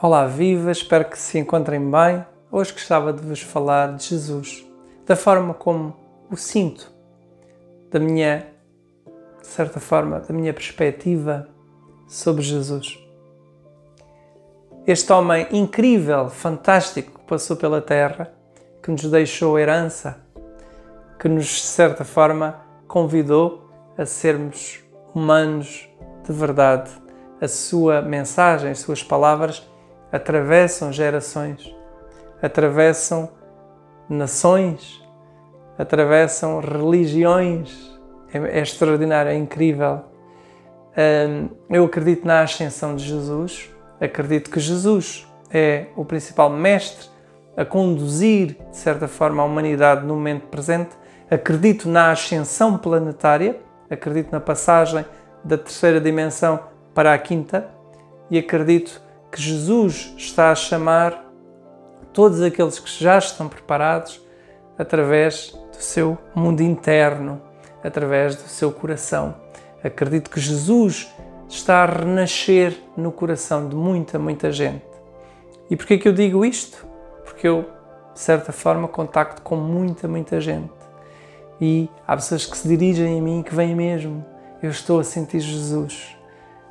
Olá, viva, espero que se encontrem bem. Hoje gostava de vos falar de Jesus, da forma como o sinto, da minha, de certa forma, da minha perspectiva sobre Jesus. Este homem incrível, fantástico, que passou pela terra, que nos deixou herança, que nos, de certa forma, convidou a sermos humanos de verdade. A sua mensagem, as suas palavras atravessam gerações, atravessam nações, atravessam religiões. É, é extraordinário, é incrível. eu acredito na ascensão de Jesus, acredito que Jesus é o principal mestre a conduzir, de certa forma, a humanidade no momento presente. Acredito na ascensão planetária, acredito na passagem da terceira dimensão para a quinta e acredito que Jesus está a chamar todos aqueles que já estão preparados através do seu mundo interno, através do seu coração. Acredito que Jesus está a renascer no coração de muita, muita gente. E por que eu digo isto? Porque eu, de certa forma, contacto com muita, muita gente. E há pessoas que se dirigem a mim que vêm mesmo. Eu estou a sentir Jesus.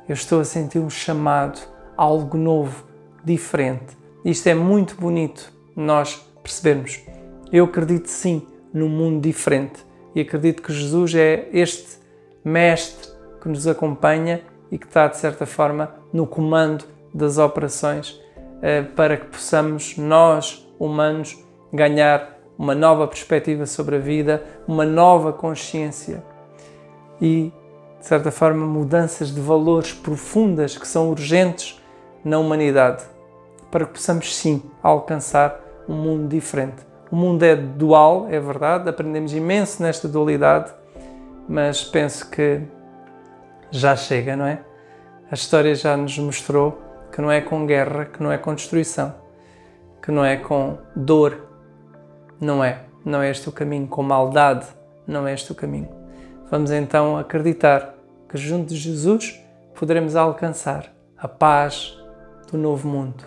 Eu estou a sentir um chamado algo novo, diferente. Isto é muito bonito nós percebermos. Eu acredito sim num mundo diferente e acredito que Jesus é este mestre que nos acompanha e que está, de certa forma, no comando das operações eh, para que possamos, nós, humanos, ganhar uma nova perspectiva sobre a vida, uma nova consciência e, de certa forma, mudanças de valores profundas que são urgentes na humanidade, para que possamos sim alcançar um mundo diferente. O mundo é dual, é verdade, aprendemos imenso nesta dualidade, mas penso que já chega, não é? A história já nos mostrou que não é com guerra, que não é com destruição, que não é com dor, não é. Não é este o caminho, com maldade, não é este o caminho. Vamos então acreditar que junto de Jesus poderemos alcançar a paz, do novo mundo.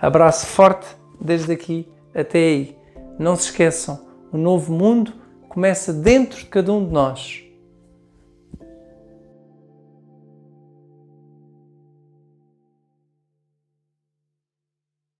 Abraço forte desde aqui até aí. Não se esqueçam, o novo mundo começa dentro de cada um de nós.